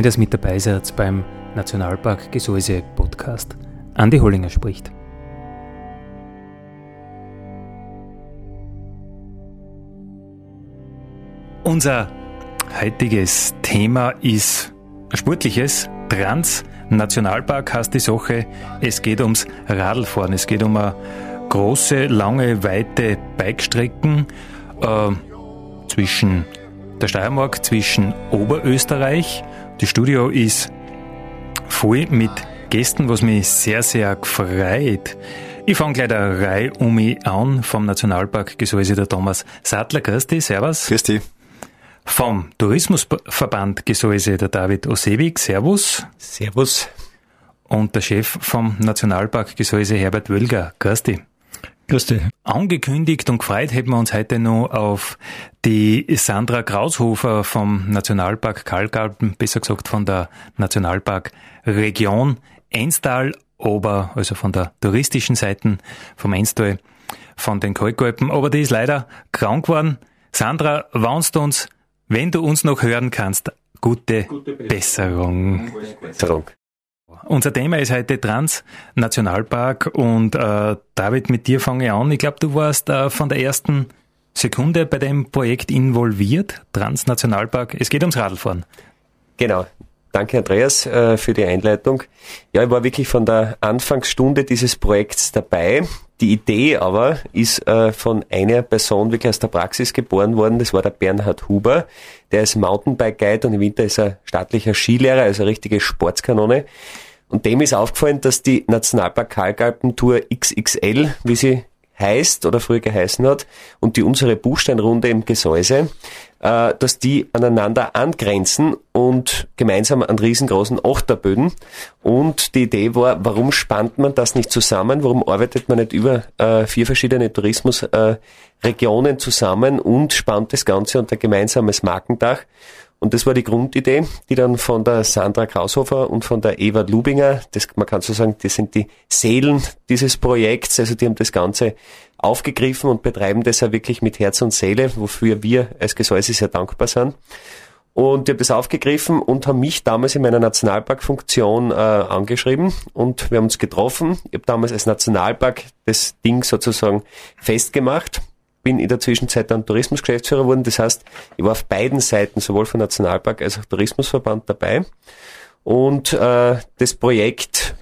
Schön, dass mit dabei seid beim Nationalpark Gesäuse Podcast. Andi Hollinger spricht. Unser heutiges Thema ist sportliches. Trans Nationalpark heißt die Sache. Es geht ums Radlfahren. Es geht um eine große, lange, weite Bikestrecken äh, zwischen der Steiermark, zwischen Oberösterreich das Studio ist voll mit Gästen, was mich sehr, sehr gefreut. Ich fange gleich der Reihe um mich an. Vom Nationalpark Gesäuse der Thomas Sattler. Grüß dich, servus. Grüß dich. Vom Tourismusverband Gesäuse der David Osewig. Servus. Servus. Und der Chef vom Nationalpark Gesäuse Herbert Wölger. Grüß dich. Grüß dich. Angekündigt und gefreut hätten wir uns heute noch auf die Sandra Kraushofer vom Nationalpark Kalkalpen, besser gesagt von der Nationalpark Region Enstal, Ober, also von der touristischen Seite vom Enstal, von den Kalkalpen. Aber die ist leider krank geworden. Sandra, warnst du uns, wenn du uns noch hören kannst, gute, gute Besserung. Besserung. Unser Thema ist heute Transnationalpark und äh, David, mit dir fange ich an. Ich glaube, du warst äh, von der ersten Sekunde bei dem Projekt involviert, Transnationalpark. Es geht ums Radlfahren. Genau. Danke, Andreas, äh, für die Einleitung. Ja, ich war wirklich von der Anfangsstunde dieses Projekts dabei. Die Idee aber ist äh, von einer Person wirklich aus der Praxis geboren worden. Das war der Bernhard Huber. Der ist Mountainbike-Guide und im Winter ist er staatlicher Skilehrer, also eine richtige Sportskanone. Und dem ist aufgefallen, dass die Nationalpark Kalkalpen-Tour XXL, wie sie heißt oder früher geheißen hat, und die unsere Buchsteinrunde im Gesäuse, äh, dass die aneinander angrenzen und gemeinsam an riesengroßen Achterböden. Und die Idee war, warum spannt man das nicht zusammen? Warum arbeitet man nicht über äh, vier verschiedene Tourismusregionen äh, zusammen und spannt das Ganze unter gemeinsames Markendach? Und das war die Grundidee, die dann von der Sandra Kraushofer und von der Eva Lubinger, das, man kann so sagen, das sind die Seelen dieses Projekts, also die haben das Ganze aufgegriffen und betreiben das ja wirklich mit Herz und Seele, wofür wir als Gesäuse sehr dankbar sind. Und die haben das aufgegriffen und haben mich damals in meiner Nationalparkfunktion äh, angeschrieben und wir haben uns getroffen. Ich habe damals als Nationalpark das Ding sozusagen festgemacht bin in der Zwischenzeit dann Tourismusgeschäftsführer geworden. Das heißt, ich war auf beiden Seiten, sowohl von Nationalpark als auch Tourismusverband dabei. Und äh, das Projekt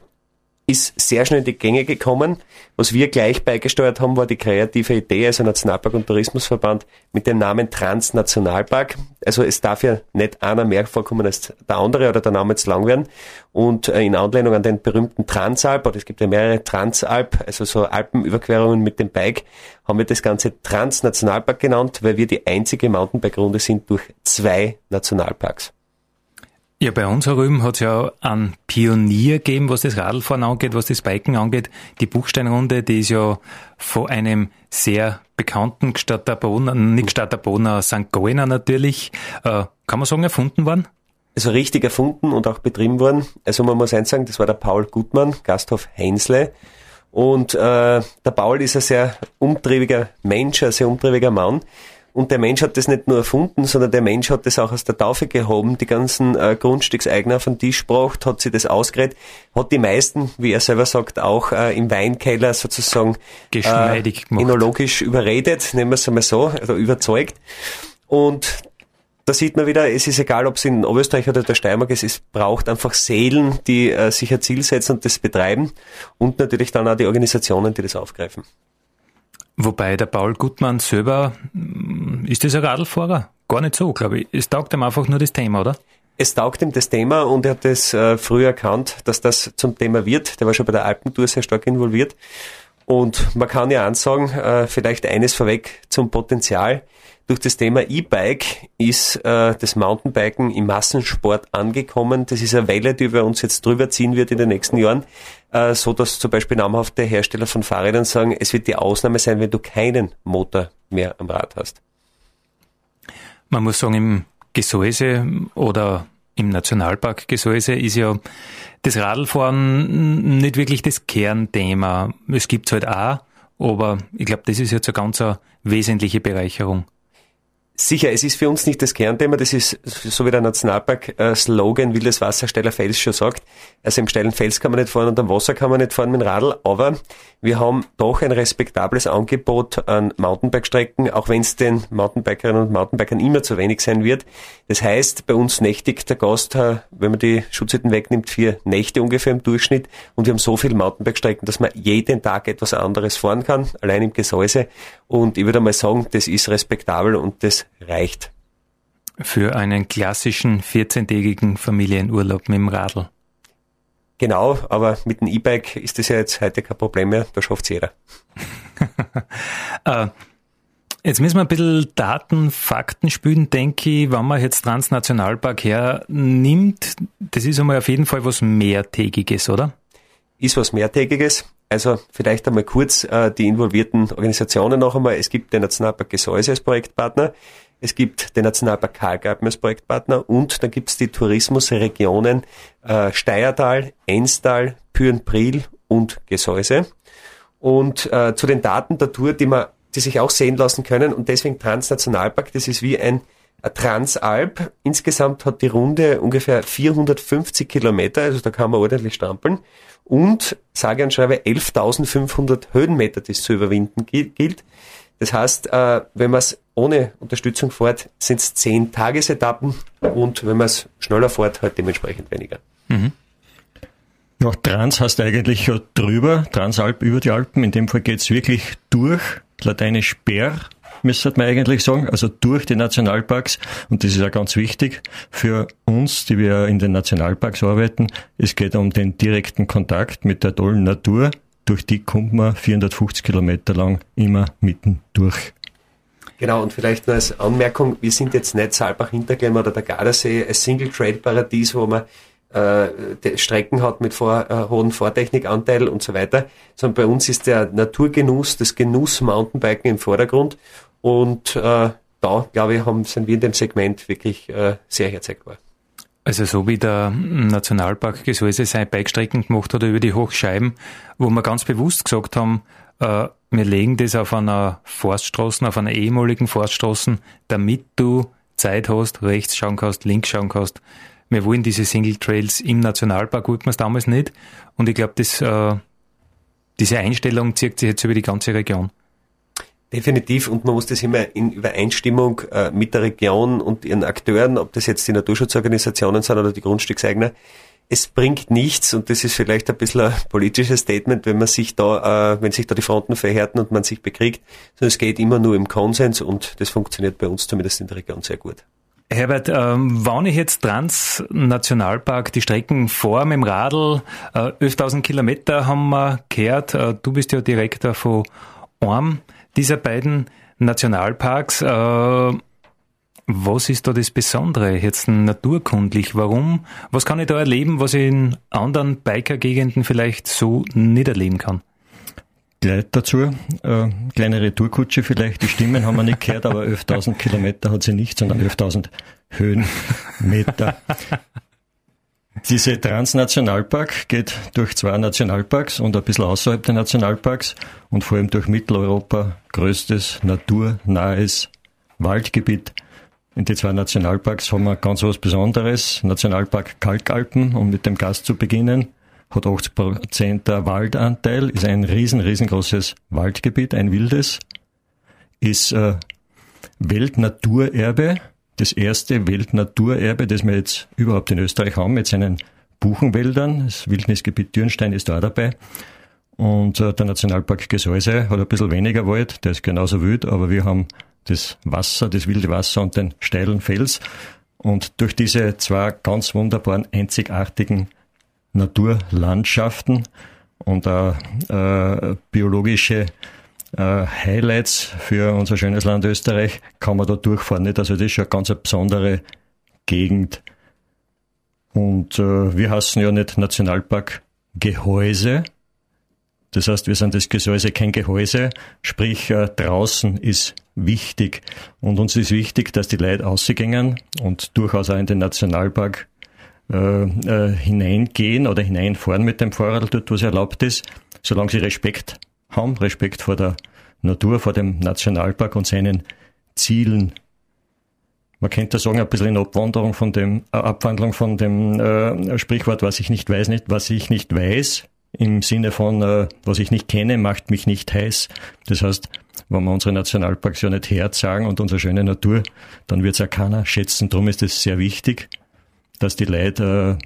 ist sehr schnell in die Gänge gekommen. Was wir gleich beigesteuert haben, war die kreative Idee, also Nationalpark und Tourismusverband mit dem Namen Transnationalpark. Also es darf ja nicht einer mehr vorkommen als der andere oder der Name zu lang werden. Und äh, in Anlehnung an den berühmten Transalp, oder es gibt ja mehrere Transalp, also so Alpenüberquerungen mit dem Bike, haben wir das Ganze Transnationalpark genannt, weil wir die einzige Mountainbike-Runde sind durch zwei Nationalparks. Ja, bei uns herüben hat es ja einen Pionier gegeben, was das Radlfahren angeht, was das Biken angeht. Die Buchsteinrunde, die ist ja von einem sehr bekannten Gestatter Bohner, nicht Gestatter Bohner, St. Gallener natürlich, äh, kann man sagen, erfunden worden? Also richtig erfunden und auch betrieben worden. Also man muss eins sagen, das war der Paul Gutmann, Gasthof Heinsle. Und äh, der Paul ist ein sehr umtriebiger Mensch, ein sehr umtriebiger Mann. Und der Mensch hat das nicht nur erfunden, sondern der Mensch hat das auch aus der Taufe gehoben, die ganzen äh, Grundstückseigner den Tisch gebracht, hat sie das ausgeredet, hat die meisten, wie er selber sagt, auch äh, im Weinkeller sozusagen geschmeidig äh, enologisch überredet, nehmen wir es einmal so, oder überzeugt. Und da sieht man wieder, es ist egal, ob es in Oberösterreich oder der Steiermark ist, es braucht einfach Seelen, die äh, sich ein Ziel setzen und das betreiben und natürlich dann auch die Organisationen, die das aufgreifen. Wobei der Paul Gutmann selber, ist das ein Radlfahrer? Gar nicht so, glaube ich. Es taugt ihm einfach nur das Thema, oder? es taugt ihm das Thema und er hat es äh, früh erkannt, dass das zum Thema wird. Der war schon bei der Alpentour sehr stark involviert. Und man kann ja ansagen, äh, vielleicht eines vorweg zum Potenzial. Durch das Thema E-Bike ist äh, das Mountainbiken im Massensport angekommen. Das ist eine Welle, die über uns jetzt drüber ziehen wird in den nächsten Jahren, äh, so dass zum Beispiel namhafte Hersteller von Fahrrädern sagen, es wird die Ausnahme sein, wenn du keinen Motor mehr am Rad hast. Man muss sagen, im Gesäuse oder im Nationalpark Gesäuse ist ja das Radlfahren nicht wirklich das Kernthema. Es gibt es halt auch, aber ich glaube, das ist jetzt eine ganz wesentliche Bereicherung. Sicher, es ist für uns nicht das Kernthema, das ist, so wie der Nationalpark-Slogan Wildes Wasser, steiler Fels schon sagt. Also im steilen Fels kann man nicht fahren und am Wasser kann man nicht fahren mit dem Radl, aber wir haben doch ein respektables Angebot an Mountainbike-Strecken, auch wenn es den Mountainbikerinnen und Mountainbikern immer zu wenig sein wird. Das heißt, bei uns nächtigt der Gast, äh, wenn man die Schutzhütten wegnimmt, vier Nächte ungefähr im Durchschnitt und wir haben so viele Mountainbike-Strecken, dass man jeden Tag etwas anderes fahren kann, allein im Gesäuse. Und ich würde mal sagen, das ist respektabel und das reicht. Für einen klassischen 14-tägigen Familienurlaub mit dem Radl. Genau, aber mit dem E-Bike ist das ja jetzt heute kein Problem mehr, da schafft es jeder. Äh, jetzt müssen wir ein bisschen Daten, Fakten spielen, denke ich, wenn man jetzt Transnationalpark hernimmt. Das ist einmal auf jeden Fall was Mehrtägiges, oder? Ist was Mehrtägiges. Also vielleicht einmal kurz äh, die involvierten Organisationen noch einmal. Es gibt den Nationalpark Gesäuse als Projektparter, es gibt den Nationalpark Karlgarten als Projektpartner und dann gibt es die Tourismusregionen äh, Steiertal, Enstal, Pürenpriel und Gesäuse. Und äh, zu den Daten der Tour, die man, die sich auch sehen lassen können und deswegen Transnationalpark, das ist wie ein Transalp. Insgesamt hat die Runde ungefähr 450 Kilometer, also da kann man ordentlich strampeln. Und sage und schreibe 11.500 Höhenmeter, die es zu überwinden gilt. Das heißt, äh, wenn man es ohne Unterstützung fährt, sind es 10 Tagesetappen und wenn man es schneller fährt, halt dementsprechend weniger. Mhm. Ja, Trans heißt eigentlich ja drüber, Transalp über die Alpen. In dem Fall geht's wirklich durch, lateinisch Bär, müsste man eigentlich sagen, also durch die Nationalparks. Und das ist ja ganz wichtig für uns, die wir in den Nationalparks arbeiten. Es geht um den direkten Kontakt mit der tollen Natur, durch die kommt man 450 Kilometer lang immer mitten durch. Genau, und vielleicht nur als Anmerkung, wir sind jetzt nicht Saalbach-Hinterglemm oder der Gardasee, ein Single-Trade-Paradies, wo man äh, Strecken hat mit vor, äh, hohen Vortechnikanteil und so weiter, sondern bei uns ist der Naturgenuss, das Genuss Mountainbiken im Vordergrund und äh, da, glaube ich, haben, sind wir in dem Segment wirklich äh, sehr herzeigbar. Also so wie der Nationalpark Gesäuse seine Bikestrecken gemacht hat über die Hochscheiben, wo wir ganz bewusst gesagt haben, äh, wir legen das auf einer Forststraße, auf einer ehemaligen Forststraße, damit du Zeit hast, rechts schauen kannst, links schauen kannst. Wir wollen diese Single Trails im Nationalpark, wollten wir es damals nicht. Und ich glaube, äh, diese Einstellung zieht sich jetzt über die ganze Region. Definitiv. Und man muss das immer in Übereinstimmung äh, mit der Region und ihren Akteuren, ob das jetzt die Naturschutzorganisationen sind oder die Grundstückseigner, es bringt nichts und das ist vielleicht ein bisschen ein politisches Statement, wenn man sich da, äh, wenn sich da die Fronten verhärten und man sich bekriegt, sondern es geht immer nur im Konsens und das funktioniert bei uns zumindest in der Region sehr gut. Herbert, ähm, wann ich jetzt Trans-Nationalpark die Strecken vor mit dem Radl, äh, 11.000 Kilometer haben wir gehört, äh, du bist ja Direktor von Orm dieser beiden Nationalparks. Äh, was ist da das Besondere jetzt naturkundlich? Warum? Was kann ich da erleben, was ich in anderen Biker-Gegenden vielleicht so nicht erleben kann? Gleich dazu, äh, kleine Retourkutsche vielleicht, die Stimmen haben wir nicht gehört, aber 11.000 Kilometer hat sie nicht, sondern 11.000 Höhenmeter. Diese Transnationalpark geht durch zwei Nationalparks und ein bisschen außerhalb der Nationalparks und vor allem durch Mitteleuropa größtes naturnahes Waldgebiet. In die zwei Nationalparks haben wir ganz was Besonderes. Nationalpark Kalkalpen, um mit dem Gast zu beginnen, hat 80 Prozent Waldanteil, ist ein riesen, riesengroßes Waldgebiet, ein wildes, ist äh, Weltnaturerbe, das erste Weltnaturerbe, das wir jetzt überhaupt in Österreich haben, mit seinen Buchenwäldern. Das Wildnisgebiet Dürnstein ist da dabei. Und äh, der Nationalpark Gesäuse hat ein bisschen weniger Wald, der ist genauso wild, aber wir haben das Wasser, das wilde Wasser und den steilen Fels. Und durch diese zwei ganz wunderbaren, einzigartigen Naturlandschaften und auch äh, biologische äh, Highlights für unser schönes Land Österreich kann man da durchfahren. Nicht? Also das ist schon eine ganz besondere Gegend. Und äh, wir heißen ja nicht Nationalpark Gehäuse. Das heißt, wir sind das Gesäuse kein Gehäuse, sprich äh, draußen ist wichtig. Und uns ist wichtig, dass die Leute ausgängen und durchaus auch in den Nationalpark äh, äh, hineingehen oder hineinfahren mit dem Fahrrad dort, wo es erlaubt ist, solange sie Respekt haben, Respekt vor der Natur, vor dem Nationalpark und seinen Zielen. Man könnte sagen, ein bisschen in Abwanderung von dem, Abwandlung von dem äh, Sprichwort, was ich nicht weiß, nicht, was ich nicht weiß, im Sinne von, äh, was ich nicht kenne, macht mich nicht heiß. Das heißt, wenn wir unsere Nationalparks ja nicht Herz sagen und unsere schöne Natur, dann wird es auch keiner schätzen. Darum ist es sehr wichtig, dass die Leute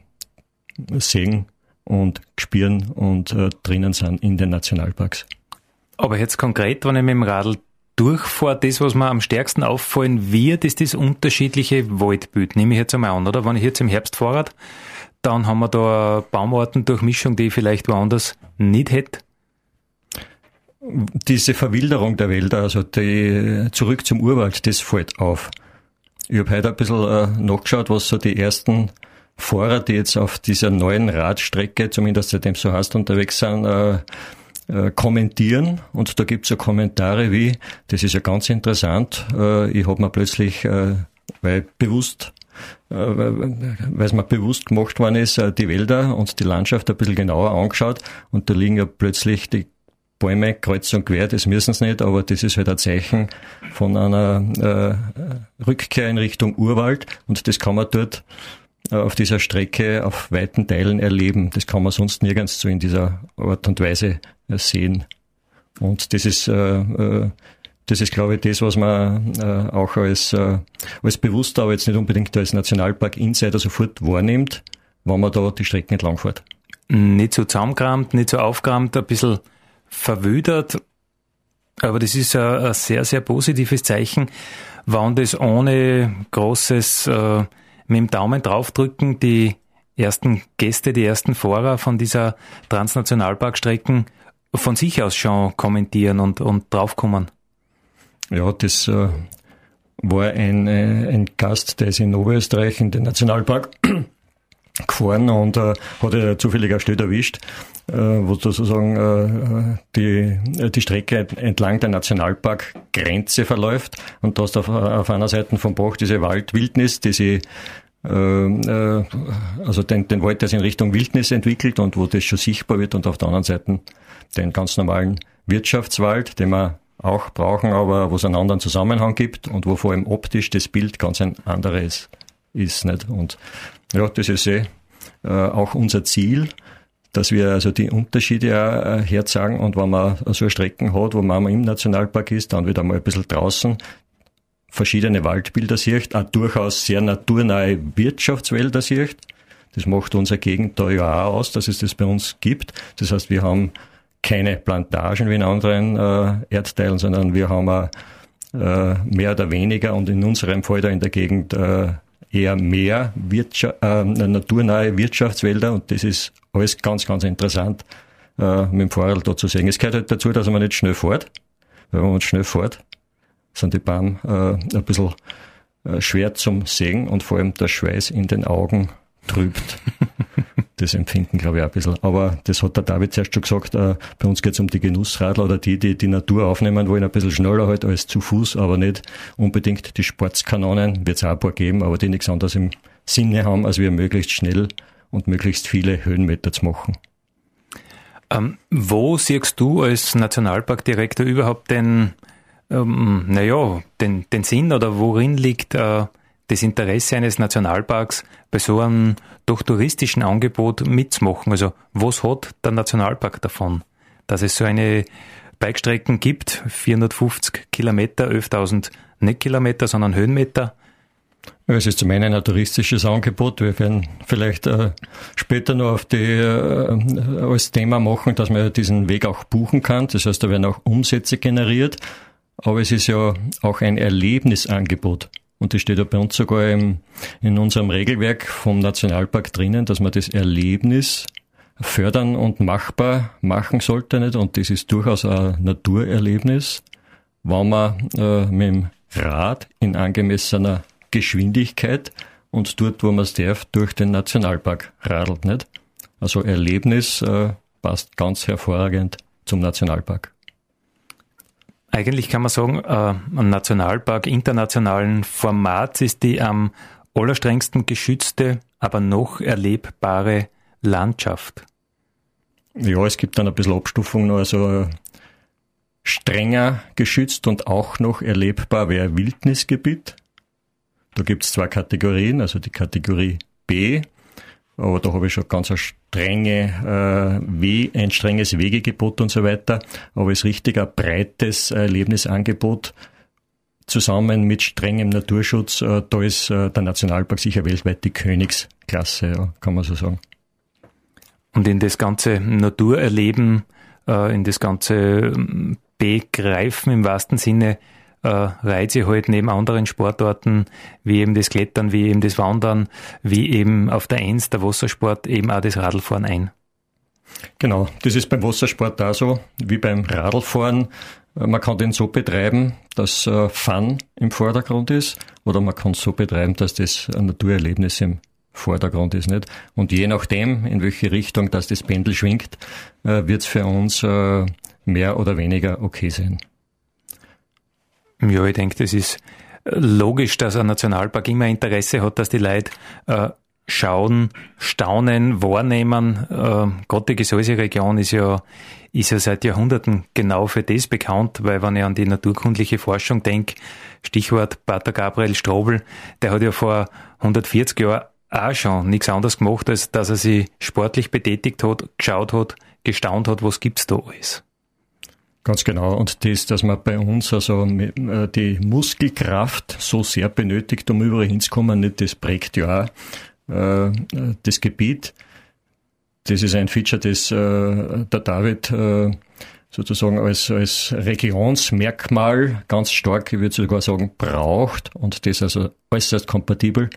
äh, sehen und spüren und äh, drinnen sind in den Nationalparks. Aber jetzt konkret, wenn ich mit dem Radl durchfahre, das, was mir am stärksten auffallen wird, ist das unterschiedliche Waldbild. Nehme ich jetzt einmal an, oder? Wenn ich jetzt im Herbst Fahrrad, dann haben wir da Baumartendurchmischung, die ich vielleicht woanders nicht hätte. Diese Verwilderung der Wälder, also die zurück zum Urwald, das fällt auf. Ich habe heute ein bisschen äh, nachgeschaut, was so die ersten Fahrer, die jetzt auf dieser neuen Radstrecke, zumindest seitdem so heißt, unterwegs sind, äh, äh, kommentieren. Und da gibt's so Kommentare wie, das ist ja ganz interessant, äh, ich habe mir plötzlich, äh, weil bewusst äh, weil es mir bewusst gemacht worden ist, äh, die Wälder und die Landschaft ein bisschen genauer angeschaut und da liegen ja plötzlich die Bäume kreuz und quer, das müssen sie nicht, aber das ist halt ein Zeichen von einer äh, Rückkehr in Richtung Urwald und das kann man dort auf dieser Strecke auf weiten Teilen erleben. Das kann man sonst nirgends so in dieser Art und Weise äh, sehen. Und das ist, äh, äh, das ist, glaube ich, das, was man äh, auch als, äh, als bewusster, aber jetzt nicht unbedingt als Nationalpark-Insider sofort wahrnimmt, wenn man da die Strecken entlang fährt. Nicht so zusammengerammt, nicht so aufgerammt, ein bisschen verwüdert. Aber das ist ein, ein sehr, sehr positives Zeichen, wann das ohne großes äh, mit dem Daumen draufdrücken die ersten Gäste, die ersten Fahrer von dieser Transnationalparkstrecken von sich aus schon kommentieren und, und draufkommen. Ja, das äh, war ein, äh, ein Gast, der ist in Oberösterreich in den Nationalpark gefahren und äh, hat er zufällig eine Stelle erwischt, äh, wo sozusagen äh, die, die Strecke entlang der Nationalparkgrenze verläuft und da ist auf, auf einer Seite vom Bach diese Waldwildnis, die sie äh, äh, also den, den Wald, der sich in Richtung Wildnis entwickelt und wo das schon sichtbar wird und auf der anderen Seite den ganz normalen Wirtschaftswald, den wir auch brauchen, aber wo es einen anderen Zusammenhang gibt und wo vor allem optisch das Bild ganz ein anderes ist. Nicht? Und ja, das ist eh äh, auch unser Ziel, dass wir also die Unterschiede auch äh, herzagen und wenn man so Strecken hat, wo man im Nationalpark ist, dann wieder mal ein bisschen draußen verschiedene Waldbilder sieht, auch durchaus sehr naturnahe Wirtschaftswälder sieht. Das macht unsere Gegend da ja auch aus, dass es das bei uns gibt. Das heißt, wir haben keine Plantagen wie in anderen äh, Erdteilen, sondern wir haben auch, äh, mehr oder weniger und in unserem Fall da in der Gegend äh, eher mehr Wirtschaft, äh, naturnahe Wirtschaftswälder und das ist alles ganz, ganz interessant äh, mit dem Fahrrad da zu sehen. Es gehört halt dazu, dass man nicht schnell fährt, weil wenn man schnell fährt, sind die Bahn äh, ein bisschen äh, schwer zum Sehen und vor allem der Schweiß in den Augen trübt. das Empfinden, glaube ich, auch ein bisschen. Aber das hat der David zuerst schon gesagt, äh, bei uns geht es um die Genussradler oder die, die die Natur aufnehmen wollen, ein bisschen schneller halt als zu Fuß, aber nicht unbedingt die Sportskanonen, wird es auch ein paar geben, aber die nichts anderes im Sinne haben, als wir möglichst schnell und möglichst viele Höhenmeter zu machen. Ähm, wo siehst du als Nationalparkdirektor überhaupt den, ähm, naja, den, den Sinn oder worin liegt äh, das Interesse eines Nationalparks bei so einem doch touristischen Angebot mitzumachen? Also was hat der Nationalpark davon, dass es so eine Bikestrecken gibt, 450 Kilometer, 11.000 nicht Kilometer, sondern Höhenmeter? Es ist zum einen ein touristisches Angebot. Wir werden vielleicht äh, später noch auf die äh, als Thema machen, dass man diesen Weg auch buchen kann. Das heißt, da werden auch Umsätze generiert. Aber es ist ja auch ein Erlebnisangebot. Und das steht ja bei uns sogar im, in unserem Regelwerk vom Nationalpark drinnen, dass man das Erlebnis fördern und machbar machen sollte. Nicht? Und das ist durchaus ein Naturerlebnis, wenn man äh, mit dem Rad in angemessener Geschwindigkeit und dort, wo man es darf, durch den Nationalpark radelt. Nicht? Also Erlebnis äh, passt ganz hervorragend zum Nationalpark. Eigentlich kann man sagen, äh, ein Nationalpark internationalen Formats ist die am allerstrengsten geschützte, aber noch erlebbare Landschaft. Ja, es gibt dann ein bisschen Abstufung also strenger geschützt und auch noch erlebbar wäre Wildnisgebiet. Da gibt es zwei Kategorien, also die Kategorie B, aber da habe ich schon ganz strenge, äh, We ein strenges Wegegebot und so weiter. Aber es ist richtig ein breites Erlebnisangebot zusammen mit strengem Naturschutz. Äh, da ist äh, der Nationalpark sicher weltweit die Königsklasse, ja, kann man so sagen. Und in das ganze Naturerleben, äh, in das ganze ähm, Begreifen im wahrsten Sinne, äh, reiht sie halt neben anderen Sportarten, wie eben das Klettern, wie eben das Wandern, wie eben auf der Eins der Wassersport eben auch das Radlfahren ein. Genau, das ist beim Wassersport da so, wie beim Radlfahren. Äh, man kann den so betreiben, dass äh, Fun im Vordergrund ist, oder man kann es so betreiben, dass das ein Naturerlebnis im Vordergrund ist, nicht? Und je nachdem, in welche Richtung das das Pendel schwingt, äh, wird es für uns äh, mehr oder weniger okay sein. Ja, ich denke, das ist logisch, dass ein Nationalpark immer Interesse hat, dass die Leute äh, schauen, staunen, wahrnehmen. Äh, Gott, die Gesäuse-Region ist ja, ist ja seit Jahrhunderten genau für das bekannt, weil wenn ich an die naturkundliche Forschung denke, Stichwort Pater Gabriel Strobel, der hat ja vor 140 Jahren auch schon nichts anderes gemacht, als dass er sich sportlich betätigt hat, geschaut hat, gestaunt hat, was gibt's da alles. Ganz genau. Und das, dass man bei uns also äh, die Muskelkraft so sehr benötigt, um überall hinzukommen, das prägt ja auch äh, das Gebiet. Das ist ein Feature, das äh, der David sozusagen als, als Regionsmerkmal ganz stark, ich würde sogar sagen, braucht und das also äußerst kompatibel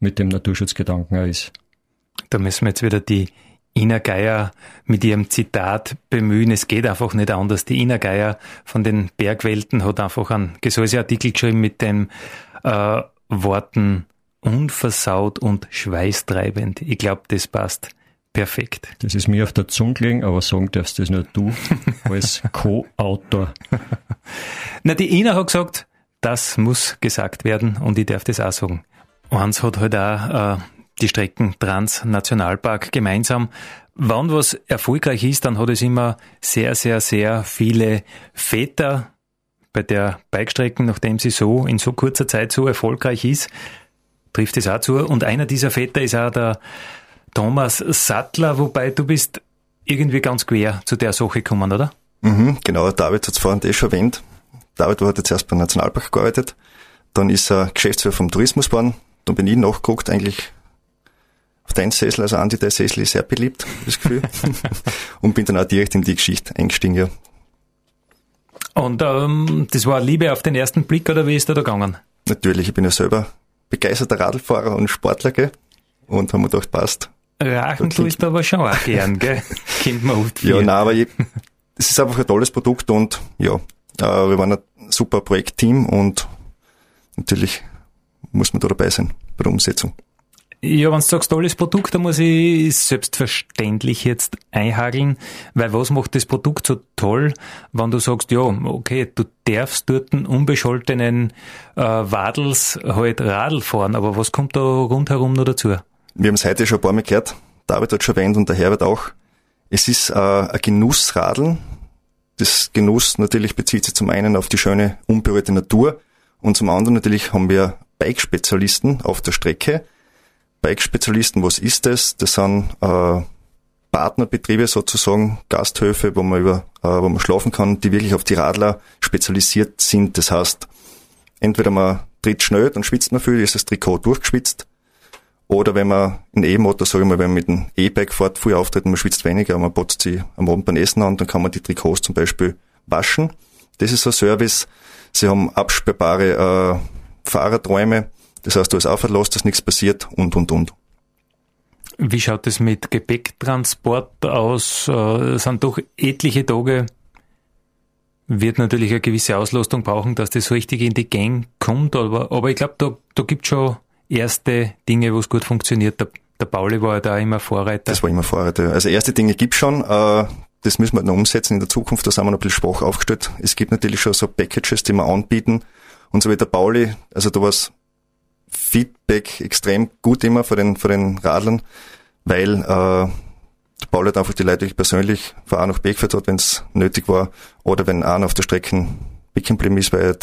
mit dem Naturschutzgedanken ist. Da müssen wir jetzt wieder die Ina Geier mit ihrem Zitat bemühen. Es geht einfach nicht anders. Die Ina Geier von den Bergwelten hat einfach einen Gesäuseartikel geschrieben mit den äh, Worten unversaut und schweißtreibend. Ich glaube, das passt perfekt. Das ist mir auf der Zunge gelegen, aber sagen darfst das nur du als Co-Autor. Na, die Ina hat gesagt, das muss gesagt werden und ich darf das auch sagen. Eins hat halt auch äh, die Strecken Transnationalpark gemeinsam. Wann was erfolgreich ist, dann hat es immer sehr, sehr, sehr viele Väter bei der Bikestrecken, nachdem sie so in so kurzer Zeit so erfolgreich ist, trifft es auch zu. Und einer dieser Väter ist auch der Thomas Sattler, wobei du bist irgendwie ganz quer zu der Sache gekommen, oder? Mhm, genau, David hat es vorhin eh schon erwähnt. David hat jetzt erst beim Nationalpark gearbeitet, dann ist er Geschäftsführer vom Tourismus geworden, dann bin ich nachgeguckt, eigentlich auf deinen Sessel, also Andi, der Sessel ist sehr beliebt, das Gefühl. und bin dann auch direkt in die Geschichte eingestiegen, ja. Und ähm, das war Liebe auf den ersten Blick oder wie ist da da gegangen? Natürlich, ich bin ja selber begeisterter Radlfahrer und Sportler, gell? Und haben mir gedacht, passt. Rachen tust du aber schon auch gern, gell? Kennt man oft viel. Ja, nein, aber es ist einfach ein tolles Produkt und ja, äh, wir waren ein super Projektteam und natürlich muss man da dabei sein bei der Umsetzung. Ja, wenn du sagst, tolles Produkt, dann muss ich selbstverständlich jetzt einhageln, weil was macht das Produkt so toll, wenn du sagst, ja, okay, du darfst dort einen unbescholtenen äh, Wadels halt Radl fahren, aber was kommt da rundherum noch dazu? Wir haben es heute schon ein paar Mal gehört, David hat schon erwähnt und der Herbert auch. Es ist äh, ein Genussradeln. Das Genuss natürlich bezieht sich zum einen auf die schöne, unberührte Natur und zum anderen natürlich haben wir Bike-Spezialisten auf der Strecke, Bike-Spezialisten, was ist das? Das sind äh, Partnerbetriebe sozusagen, Gasthöfe, wo man über, äh, wo man schlafen kann, die wirklich auf die Radler spezialisiert sind. Das heißt, entweder man tritt schnell, dann schwitzt man viel, ist das Trikot durchgeschwitzt. Oder wenn man in E-Motor, sage ich mal, wenn man mit einem E-Bike fährt, viel auftritt, man schwitzt weniger, man putzt sie am Abend beim Essen an, dann kann man die Trikots zum Beispiel waschen. Das ist ein Service. Sie haben absperrbare äh, Fahrerträume Das heißt, du hast auch Verlass, dass nichts passiert und, und, und. Wie schaut es mit Gepäcktransport aus? Äh, sind doch etliche Tage, wird natürlich eine gewisse Auslastung brauchen, dass das richtig in die Gang kommt, aber, aber ich glaube, da, da gibt schon erste Dinge, wo es gut funktioniert. Der, der Pauli war ja da immer Vorreiter. Das war immer Vorreiter. Also erste Dinge gibt's schon. Äh, das müssen wir noch umsetzen in der Zukunft. Da sind wir noch ein bisschen schwach aufgestellt. Es gibt natürlich schon so Packages, die wir anbieten. Und so wie der Pauli, also da war Feedback extrem gut immer von den, von den Radlern, weil äh, der Pauli hat einfach die Leute persönlich von A nach B geführt hat, wenn es nötig war. Oder wenn einer auf der Strecke bicken geblieben ist, weil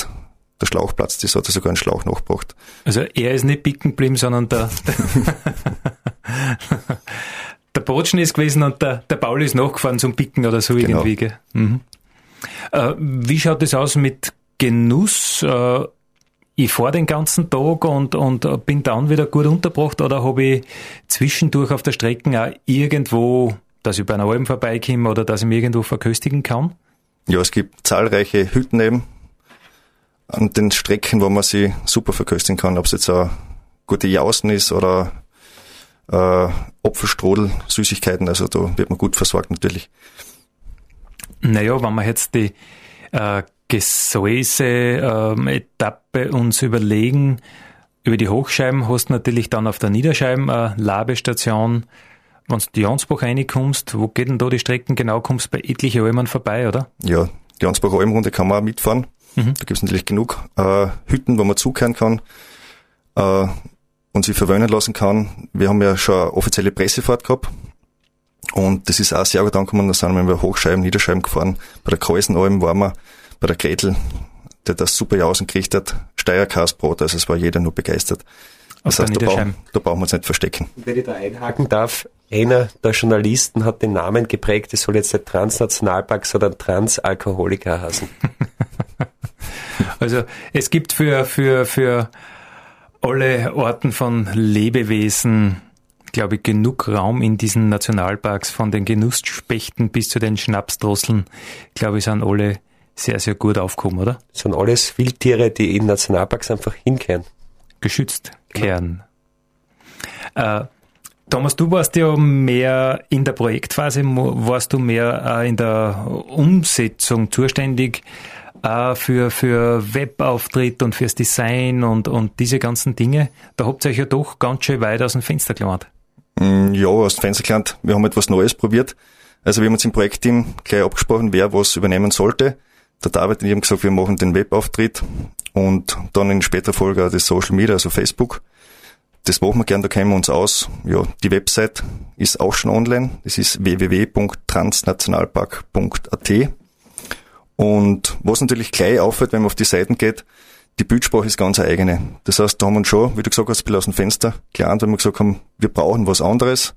der Schlauch platzt ist, hat er sogar einen Schlauch nachgebracht. Also er ist nicht bicken geblieben, sondern der, der Botschen ist gewesen und der, der Paul ist nachgefahren zum Bicken oder so genau. irgendwie. Mhm. Äh, wie schaut es aus mit Genuss? Äh, ich fahre den ganzen Tag und, und bin dann wieder gut untergebracht oder habe ich zwischendurch auf der Strecke auch irgendwo, dass ich bei einer Alm vorbeikomme oder dass ich mich irgendwo verköstigen kann? Ja, es gibt zahlreiche Hütten eben an den Strecken, wo man sie super verköstigen kann, ob es jetzt eine gute Jausen ist oder äh, Opferstrodel, Süßigkeiten, also da wird man gut versorgt natürlich. Naja, wenn man jetzt die äh, Gesäuse-Etappe ähm, uns überlegen, über die Hochscheiben hast du natürlich dann auf der Niederscheiben eine Labestation. Wenn du die Jansbach reinkommst, wo geht denn da die Strecken genau? Kommst bei etlichen Almen vorbei, oder? Ja, die Jansbacher Almrunde kann man auch mitfahren. Mhm. Da gibt es natürlich genug äh, Hütten, wo man zukehren kann. Äh, und sich verwöhnen lassen kann. Wir haben ja schon eine offizielle Pressefahrt gehabt. Und das ist auch sehr gut angekommen. Da sind wir über Hochscheiben, Niederscheiben gefahren. Bei der Kreusenalm waren wir, bei der Gretel, der das super Jausen gekriegt hat. Steierkastbrot, also es war jeder nur begeistert. Das heißt, da brauchen, da brauchen wir uns nicht verstecken. Wenn ich da einhaken darf, einer der Journalisten hat den Namen geprägt, es soll jetzt nicht Transnationalpark, sondern Transalkoholiker heißen. also es gibt für, für, für alle Orten von Lebewesen, glaube ich, genug Raum in diesen Nationalparks, von den Genussspechten bis zu den Schnapsdrosseln, glaube ich, sind alle sehr, sehr gut aufgehoben, oder? Das sind alles Wildtiere, die in Nationalparks einfach hinkehren. Geschützt genau. kehren. Äh, Thomas, du warst ja mehr in der Projektphase, warst du mehr äh, in der Umsetzung zuständig äh, für, für Webauftritt und fürs Design und, und diese ganzen Dinge. Da habt ihr euch ja doch ganz schön weit aus dem Fenster gelernt. Mm, ja, aus dem Fenster gelernt. Wir haben etwas Neues probiert. Also wir haben uns im Projektteam gleich abgesprochen, wer was übernehmen sollte. Der David und ich haben gesagt, wir machen den Webauftritt und dann in späterer Folge auch das Social Media, also Facebook. Das machen wir gern, da kennen wir uns aus. Ja, die Website ist auch schon online. Das ist www.transnationalpark.at. Und was natürlich gleich auffällt, wenn man auf die Seiten geht, die Bildsprache ist ganz eine eigene. Das heißt, da haben wir schon, wie du gesagt hast, ein bisschen aus dem Fenster gelernt, weil wir gesagt haben, wir brauchen was anderes,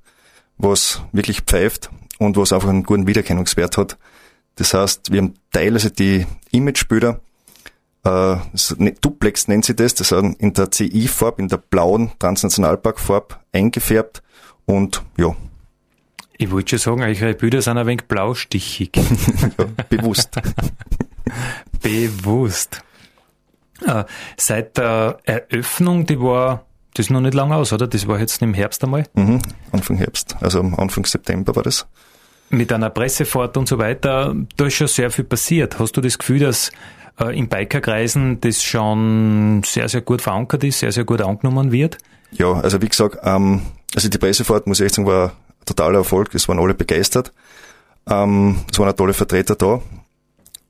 was wirklich pfeift und was einfach einen guten Wiedererkennungswert hat. Das heißt, wir haben teilweise die Imagebilder, äh, Duplex nennt sie das, das sind in der CI-Farbe, in der blauen Transnationalpark-Farbe eingefärbt und ja, ich wollte schon sagen, eure Bilder sind ein wenig blaustichig. ja, bewusst. bewusst. Äh, seit der Eröffnung, die war, das ist noch nicht lange aus, oder? Das war jetzt im Herbst einmal? Mhm, Anfang Herbst, also Anfang September war das. Mit einer Pressefahrt und so weiter, da ist schon sehr viel passiert. Hast du das Gefühl, dass äh, in Bikerkreisen das schon sehr, sehr gut verankert ist, sehr, sehr gut angenommen wird? Ja, also wie gesagt, ähm, also die Pressefahrt, muss ich echt sagen, war totaler Erfolg. Es waren alle begeistert. Ähm, es waren auch tolle Vertreter da.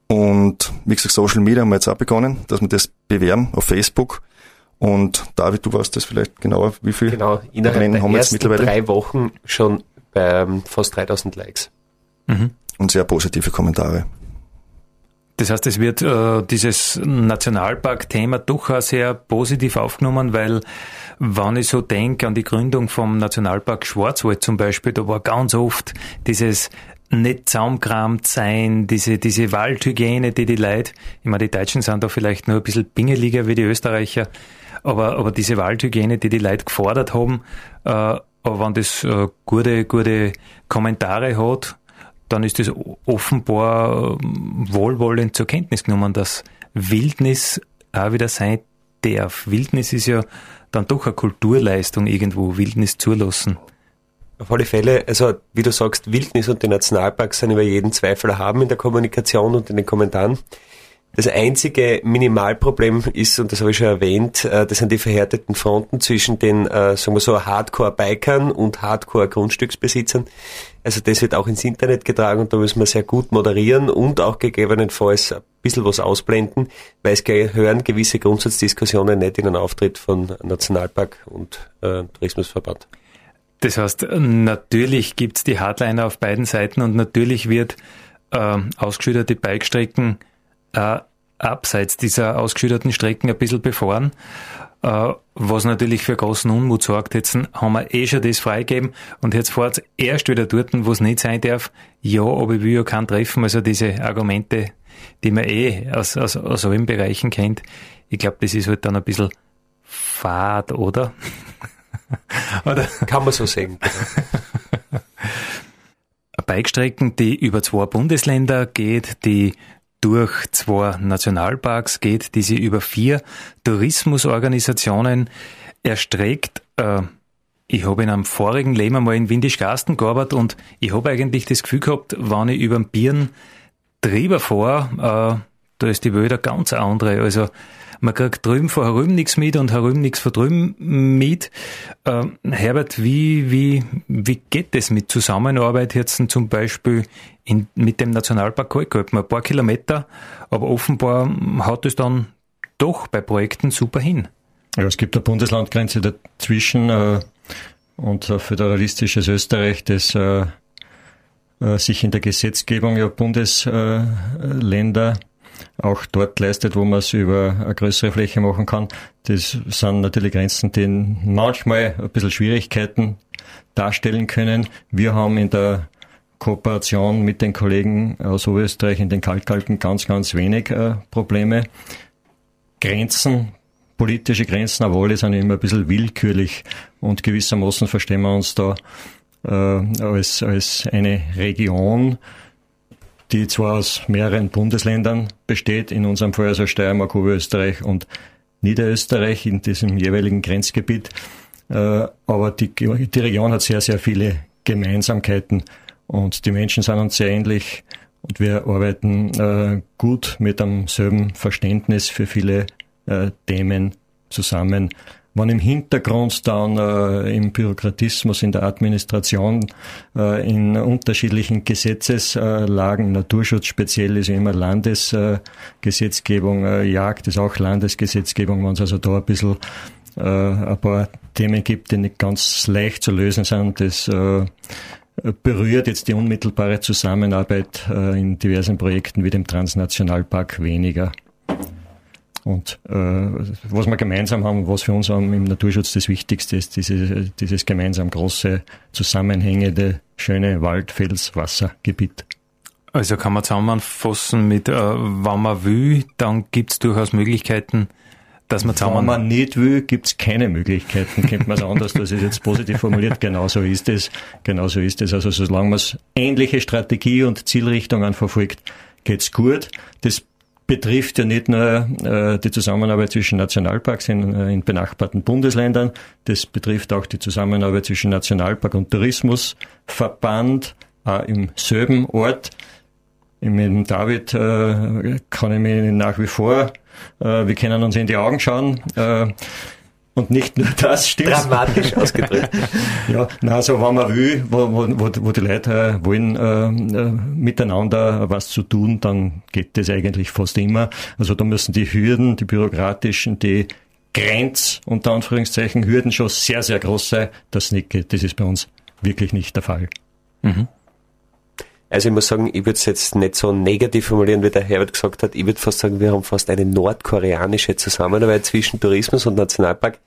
Und wie gesagt, Social Media haben wir jetzt auch begonnen, dass wir das bewerben auf Facebook. Und David, du weißt das vielleicht genauer, wie viel genau, innerhalb Rennen haben wir jetzt mittlerweile? drei Wochen schon bei fast 3000 Likes. Mhm. Und sehr positive Kommentare. Das heißt, es wird äh, dieses Nationalpark-Thema doch auch sehr positiv aufgenommen, weil wenn ich so denke an die Gründung vom Nationalpark Schwarzwald zum Beispiel, da war ganz oft dieses nicht zaumkramt sein, diese, diese Waldhygiene, die die Leute, ich meine, die Deutschen sind da vielleicht nur ein bisschen pingeliger wie die Österreicher, aber, aber diese Waldhygiene, die die Leute gefordert haben, äh, aber wenn das äh, gute, gute Kommentare hat, dann ist es offenbar ähm, wohlwollend zur Kenntnis genommen, dass Wildnis auch wieder sein darf. Wildnis ist ja dann doch eine Kulturleistung irgendwo, Wildnis zulassen. Auf alle Fälle, also wie du sagst, Wildnis und die Nationalparks sind über jeden Zweifel erhaben in der Kommunikation und in den Kommentaren. Das einzige Minimalproblem ist, und das habe ich schon erwähnt, äh, das sind die verhärteten Fronten zwischen den, äh, sagen wir so, Hardcore-Bikern und Hardcore-Grundstücksbesitzern. Also das wird auch ins Internet getragen und da müssen wir sehr gut moderieren und auch gegebenenfalls ein bisschen was ausblenden, weil es gehören gewisse Grundsatzdiskussionen nicht in einen Auftritt von Nationalpark und äh, Tourismusverband. Das heißt, natürlich gibt's die Hardliner auf beiden Seiten und natürlich wird äh, ausgeschüttete Bikestrecken äh, abseits dieser ausgeschütteten Strecken ein bisschen befahren, äh, was natürlich für großen Unmut sorgt. Jetzt haben wir eh schon das freigegeben und jetzt fahrt erst wieder dort, wo es nicht sein darf. Ja, aber ich will ja keinen treffen. Also diese Argumente, die man eh aus, aus, aus allen Bereichen kennt, ich glaube, das ist halt dann ein bisschen fad, oder? oder? Kann man so sehen. Bikestrecken, die über zwei Bundesländer geht, die durch zwei Nationalparks geht, die sie über vier Tourismusorganisationen erstreckt. Äh, ich habe in einem vorigen Leben einmal in Windischgarsten gearbeitet und ich habe eigentlich das Gefühl gehabt, wenn ich über den Bieren drüber fahre, äh, da ist die Welt eine ganz andere. Also man kriegt drüben von herüben nichts mit und herüben nichts von drüben mit. Äh, Herbert, wie, wie, wie geht das mit Zusammenarbeit jetzt zum Beispiel in, mit dem Nationalpark Kalkalpen? Ein paar Kilometer, aber offenbar haut es dann doch bei Projekten super hin. Ja, es gibt eine Bundeslandgrenze dazwischen äh, und ein föderalistisches Österreich, das äh, äh sich in der Gesetzgebung ja Bundesländer auch dort leistet, wo man es über eine größere Fläche machen kann. Das sind natürlich Grenzen, die manchmal ein bisschen Schwierigkeiten darstellen können. Wir haben in der Kooperation mit den Kollegen aus Oberösterreich in den Kalkalpen ganz, ganz wenig äh, Probleme. Grenzen, politische Grenzen, aber alle sind immer ein bisschen willkürlich und gewissermaßen verstehen wir uns da äh, als, als eine Region, die zwar aus mehreren Bundesländern besteht, in unserem Fall also Steiermark, Oberösterreich und Niederösterreich in diesem jeweiligen Grenzgebiet. Äh, aber die, die Region hat sehr, sehr viele Gemeinsamkeiten und die Menschen sind uns sehr ähnlich. Und wir arbeiten äh, gut mit einem selben Verständnis für viele äh, Themen zusammen. Wenn im Hintergrund dann äh, im Bürokratismus, in der Administration, äh, in unterschiedlichen Gesetzeslagen, Naturschutz speziell ist ja immer Landesgesetzgebung, äh, Jagd ist auch Landesgesetzgebung, wenn es also da ein bisschen äh, ein paar Themen gibt, die nicht ganz leicht zu lösen sind, das äh, berührt jetzt die unmittelbare Zusammenarbeit äh, in diversen Projekten wie dem Transnationalpark weniger. Und äh, was wir gemeinsam haben, was für uns im Naturschutz das Wichtigste ist, diese, dieses gemeinsam große, zusammenhängende, schöne Wald-, Fels-. Also kann man zusammenfassen mit, äh, wenn man will, dann gibt es durchaus Möglichkeiten, dass man zusammen... Wenn man nicht will, gibt es keine Möglichkeiten. Kennt man es anders, das ist jetzt positiv formuliert. Genauso ist es. Genauso ist es. Also solange man ähnliche Strategie und Zielrichtungen verfolgt, geht's gut. Das betrifft ja nicht nur äh, die Zusammenarbeit zwischen Nationalparks in, äh, in benachbarten Bundesländern, das betrifft auch die Zusammenarbeit zwischen Nationalpark und Tourismusverband äh, im selben Ort. Mit David äh, kann ich mich nach wie vor, wir können uns in die Augen schauen. Äh, und nicht nur das stimmt. Dramatisch ausgedrückt. ja, na, so wenn man will, wo, wo, wo die Leute äh, wollen, äh, äh, miteinander was zu tun, dann geht das eigentlich fast immer. Also da müssen die Hürden, die bürokratischen, die Grenz, unter Anführungszeichen, Hürden schon sehr, sehr groß sein, dass nicht geht. Das ist bei uns wirklich nicht der Fall. Mhm. Also ich muss sagen, ich würde es jetzt nicht so negativ formulieren, wie der Herbert gesagt hat. Ich würde fast sagen, wir haben fast eine nordkoreanische Zusammenarbeit zwischen Tourismus und Nationalpark.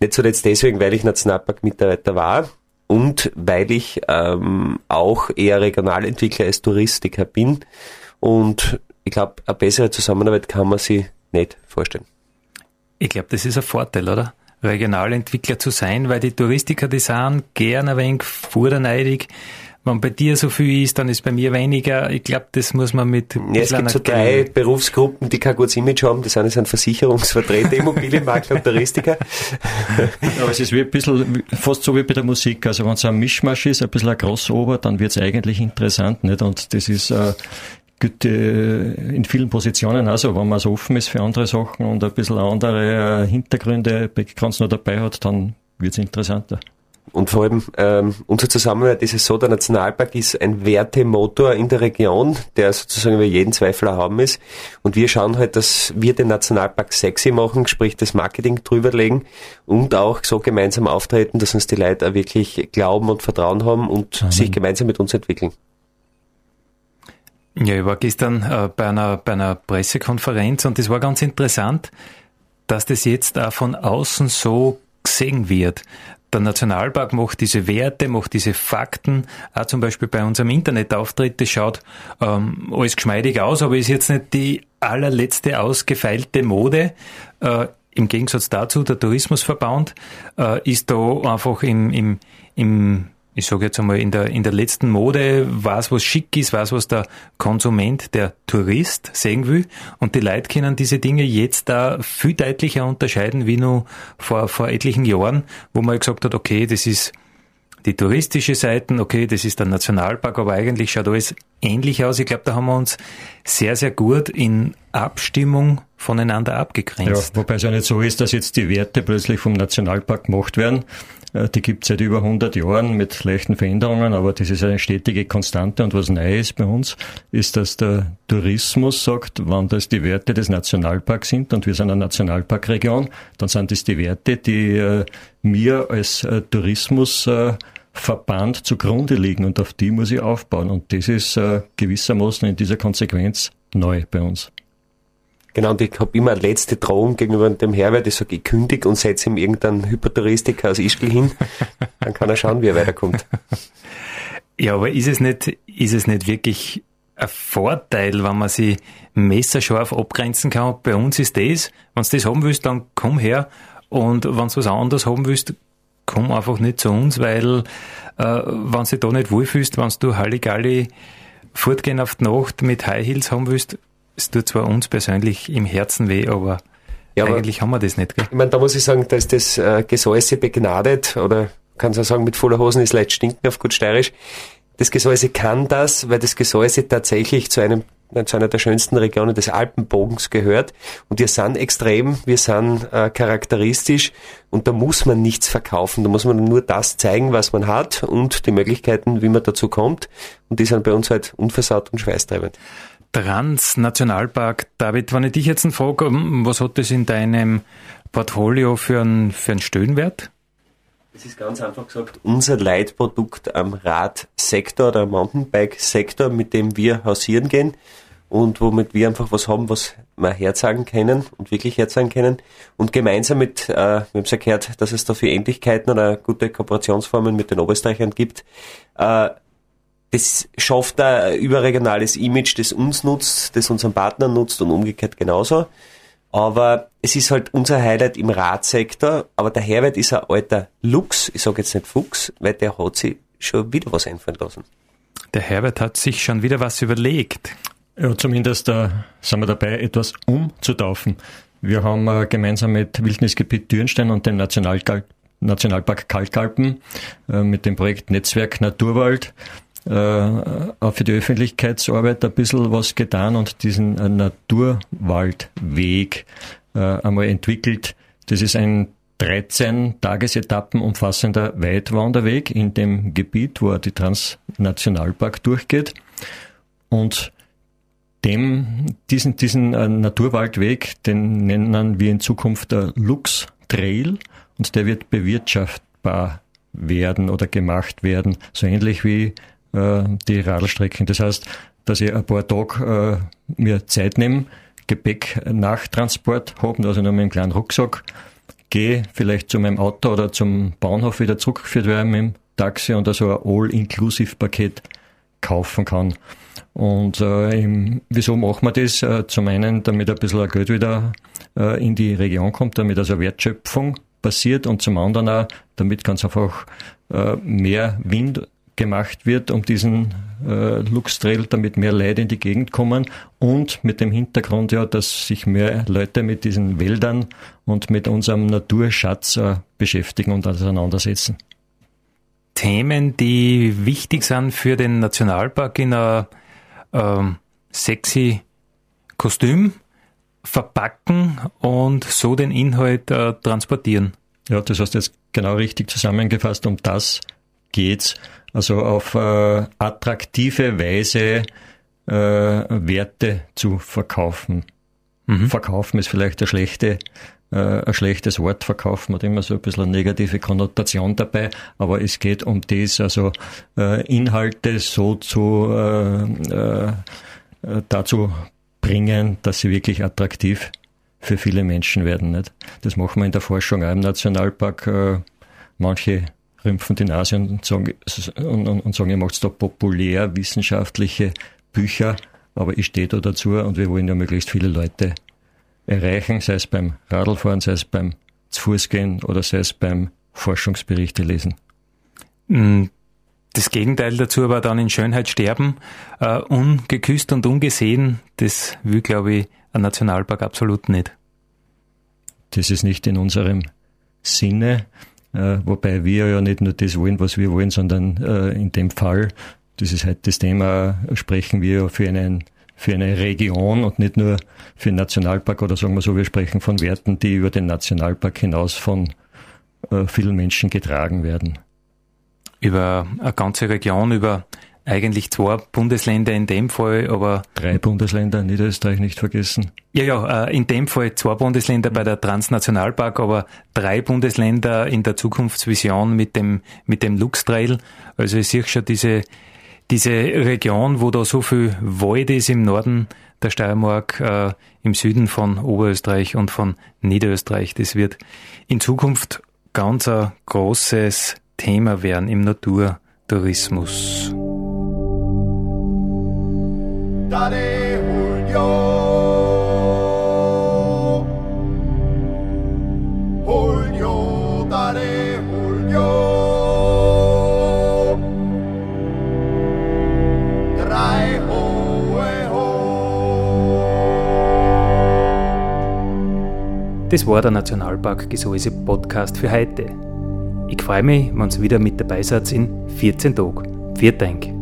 Nicht zuletzt deswegen, weil ich Nationalpark-Mitarbeiter war und weil ich ähm, auch eher Regionalentwickler als Touristiker bin. Und ich glaube, eine bessere Zusammenarbeit kann man sich nicht vorstellen. Ich glaube, das ist ein Vorteil, oder? Regionalentwickler zu sein, weil die Touristiker, die sind gerne ein wenig furderneidig wenn bei dir so viel ist, dann ist bei mir weniger. Ich glaube, das muss man mit. Ja, es gibt so drei Berufsgruppen, die kein gutes Image haben. Das eine sind Versicherungsvertreter, Immobilienmakler und Touristiker. Aber es ist wie ein bisschen, fast so wie bei der Musik. Also wenn es ein Mischmasch ist, ein bisschen ein Crossover, dann wird es eigentlich interessant, nicht? Und das ist, äh, äh, in vielen Positionen also, wenn man so offen ist für andere Sachen und ein bisschen andere äh, Hintergründe, Backgrounds noch dabei hat, dann wird es interessanter. Und vor allem, ähm, unser Zusammenhalt ist es so, der Nationalpark ist ein Wertemotor in der Region, der sozusagen über jeden Zweifel haben ist. Und wir schauen halt, dass wir den Nationalpark sexy machen, sprich das Marketing drüberlegen und auch so gemeinsam auftreten, dass uns die Leute auch wirklich glauben und Vertrauen haben und Amen. sich gemeinsam mit uns entwickeln. Ja, ich war gestern äh, bei, einer, bei einer Pressekonferenz und es war ganz interessant, dass das jetzt auch von außen so gesehen wird. Der Nationalpark macht diese Werte, macht diese Fakten, auch zum Beispiel bei unserem Internetauftritt, das schaut ähm, alles geschmeidig aus, aber ist jetzt nicht die allerletzte ausgefeilte Mode. Äh, Im Gegensatz dazu, der Tourismusverband äh, ist da einfach im, im, im ich sage jetzt einmal, in der, in der letzten Mode weiß, was schick ist, weiß, was der Konsument, der Tourist sehen will. Und die Leute können diese Dinge jetzt da viel deutlicher unterscheiden, wie nur vor, vor etlichen Jahren, wo man gesagt hat, okay, das ist die touristische Seite, okay, das ist der Nationalpark, aber eigentlich schaut alles ähnlich aus. Ich glaube, da haben wir uns sehr, sehr gut in Abstimmung voneinander abgegrenzt. Ja, wobei es ja nicht so ist, dass jetzt die Werte plötzlich vom Nationalpark gemacht werden, äh, die gibt es seit über 100 Jahren mit leichten Veränderungen, aber das ist eine stetige Konstante. Und was neu ist bei uns, ist, dass der Tourismus sagt, wann das die Werte des Nationalparks sind und wir sind eine Nationalparkregion, dann sind das die Werte, die äh, mir als äh, Tourismusverband zugrunde liegen und auf die muss ich aufbauen. Und das ist gewissermaßen in dieser Konsequenz neu bei uns. Genau, und ich habe immer eine letzte Drohung gegenüber dem Herbert. Ich sage, ich kündige und setze ihm irgendeinen Hypertouristiker aus Ischgl hin. Dann kann er schauen, wie er weiterkommt. Ja, aber ist es nicht, ist es nicht wirklich ein Vorteil, wenn man sich messerscharf abgrenzen kann? Bei uns ist das, wenn du das haben willst, dann komm her. Und wenn du was anderes haben willst, komm einfach nicht zu uns, weil äh, wenn du da nicht wohlfühlst, wenn du Halligalli fortgehen auf die Nacht mit High Heels haben willst, es tut zwar uns persönlich im Herzen weh, aber ja, eigentlich haben wir das nicht. Gell? Ich meine, da muss ich sagen, dass das äh, Gesäuse begnadet oder kann man sagen, mit voller Hosen ist leicht stinken auf gut steirisch. Das Gesäuse kann das, weil das Gesäuse tatsächlich zu einem zu einer der schönsten Regionen des Alpenbogens gehört. Und wir sind extrem, wir sind äh, charakteristisch und da muss man nichts verkaufen. Da muss man nur das zeigen, was man hat und die Möglichkeiten, wie man dazu kommt. Und die sind bei uns halt unversaut und schweißtreibend. Trans-Nationalpark. David, wenn ich dich jetzt frage, was hat das in deinem Portfolio für einen, für einen Stöhnwert? Das ist ganz einfach gesagt unser Leitprodukt am Radsektor oder Mountainbike-Sektor, mit dem wir hausieren gehen und womit wir einfach was haben, was wir herzagen können und wirklich herzagen können. Und gemeinsam mit, äh, wir haben es ja gehört, dass es da für Ähnlichkeiten oder gute Kooperationsformen mit den Oberösterreichern gibt, äh, das schafft ein überregionales Image, das uns nutzt, das unseren Partnern nutzt und umgekehrt genauso. Aber es ist halt unser Highlight im Radsektor. Aber der Herbert ist ein alter Lux, ich sage jetzt nicht Fuchs, weil der hat sich schon wieder was einfallen lassen. Der Herbert hat sich schon wieder was überlegt. Ja, zumindest äh, sind wir dabei, etwas umzutaufen. Wir haben äh, gemeinsam mit Wildnisgebiet Dürnstein und dem Nationalpark, Nationalpark Kalkalpen äh, mit dem Projekt Netzwerk Naturwald für die Öffentlichkeitsarbeit ein bisschen was getan und diesen äh, Naturwaldweg äh, einmal entwickelt. Das ist ein 13 Tagesetappen umfassender Weitwanderweg in dem Gebiet, wo die Transnationalpark durchgeht. Und dem, diesen, diesen Naturwaldweg, den nennen wir in Zukunft der Lux Trail und der wird bewirtschaftbar werden oder gemacht werden. So ähnlich wie äh, die Radlstrecken. Das heißt, dass ich ein paar Tage äh, mir Zeit nehme, Gepäck Nachtransport habe, also nur mit einem kleinen Rucksack, gehe vielleicht zu meinem Auto oder zum Bahnhof wieder zurückgeführt werden mit dem Taxi und also ein All-Inclusive-Paket kaufen kann. Und äh, im, wieso machen wir das? Äh, zum einen, damit ein bisschen Geld wieder äh, in die Region kommt, damit also Wertschöpfung passiert und zum anderen auch, damit ganz einfach äh, mehr Wind gemacht wird, um diesen äh, Luxtrail, damit mehr Leute in die Gegend kommen und mit dem Hintergrund ja, dass sich mehr Leute mit diesen Wäldern und mit unserem Naturschatz äh, beschäftigen und auseinandersetzen. Themen, die wichtig sind für den Nationalpark in einer ähm, sexy Kostüm verpacken und so den Inhalt äh, transportieren. Ja, das hast du jetzt genau richtig zusammengefasst. Um das geht's. Also auf äh, attraktive Weise äh, Werte zu verkaufen. Mhm. Verkaufen ist vielleicht eine schlechte, äh, ein schlechtes Wort. Verkaufen hat immer so ein bisschen eine negative Konnotation dabei, aber es geht um das, also äh, Inhalte so zu äh, äh, dazu bringen, dass sie wirklich attraktiv für viele Menschen werden. Nicht? Das machen wir in der Forschung auch im Nationalpark. Äh, manche rümpfen die Nase und sagen, und, und, und sagen ihr macht da populär wissenschaftliche Bücher, aber ich stehe da dazu und wir wollen ja möglichst viele Leute erreichen, sei es beim Radlfahren, sei es beim zu Fuß gehen oder sei es beim Forschungsberichte lesen. Mm, das Gegenteil dazu aber dann in Schönheit sterben, uh, ungeküsst und ungesehen, das will, glaube ich, ein Nationalpark absolut nicht. Das ist nicht in unserem Sinne, uh, wobei wir ja nicht nur das wollen, was wir wollen, sondern uh, in dem Fall, das ist halt das Thema, sprechen wir für einen für eine Region und nicht nur für einen Nationalpark oder sagen wir so, wir sprechen von Werten, die über den Nationalpark hinaus von äh, vielen Menschen getragen werden. Über eine ganze Region, über eigentlich zwei Bundesländer in dem Fall, aber. Drei Bundesländer, Niederösterreich nicht vergessen. Ja, ja, äh, in dem Fall zwei Bundesländer bei der Transnationalpark, aber drei Bundesländer in der Zukunftsvision mit dem, mit dem Luxtrail. Also ich sehe schon diese, diese Region, wo da so viel Wald ist im Norden der Steiermark, äh, im Süden von Oberösterreich und von Niederösterreich, das wird in Zukunft ganz ein großes Thema werden im Naturtourismus. Daddy, Das war der Nationalpark Gesäuse Podcast für heute. Ich freue mich, wenn ihr wieder mit dabei seid in 14 Tagen. Vielen Dank.